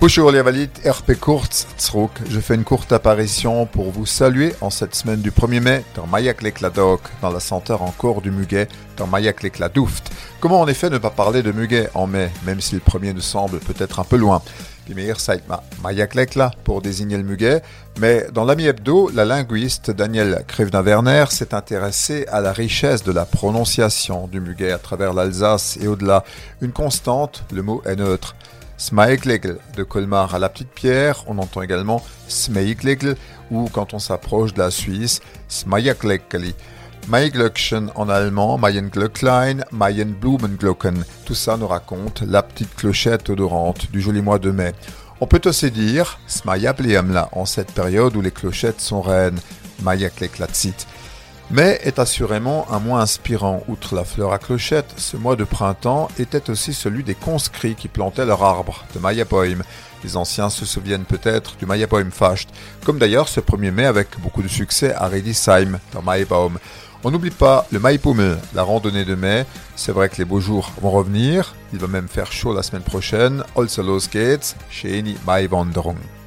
Bonjour les RP Kurz, Je fais une courte apparition pour vous saluer en cette semaine du 1er mai dans Mayak Lekladok, dans la senteur encore du muguet, dans Mayak Lekladuft. Comment en effet ne pas parler de muguet en mai, même si le premier nous semble peut-être un peu loin? Mayak Lekla pour désigner le muguet, mais dans l'ami hebdo, la linguiste Danielle Krivna-Werner s'est intéressée à la richesse de la prononciation du muguet à travers l'Alsace et au-delà. Une constante, le mot est neutre. Smaiklegl de Colmar à la Petite Pierre, on entend également Smeiklegl ou quand on s'approche de la Suisse, Smayaklekli. Maiglöckchen en allemand, Mayenglöcklein, Mayenblumenglocken. Tout ça nous raconte la petite clochette odorante du joli mois de mai. On peut aussi dire Smayabliamla en cette période où les clochettes sont reines, Mayakleklatsit mais est assurément un moins inspirant. Outre la fleur à clochette, ce mois de printemps était aussi celui des conscrits qui plantaient leur arbre, de Mayapoim. Les anciens se souviennent peut-être du Mayapoim Fasht, comme d'ailleurs ce 1er mai avec beaucoup de succès à Redisheim, dans Mayabaum. On n'oublie pas le Maipummel, la randonnée de mai. C'est vrai que les beaux jours vont revenir. Il va même faire chaud la semaine prochaine. Also los geht's, Maiwanderung.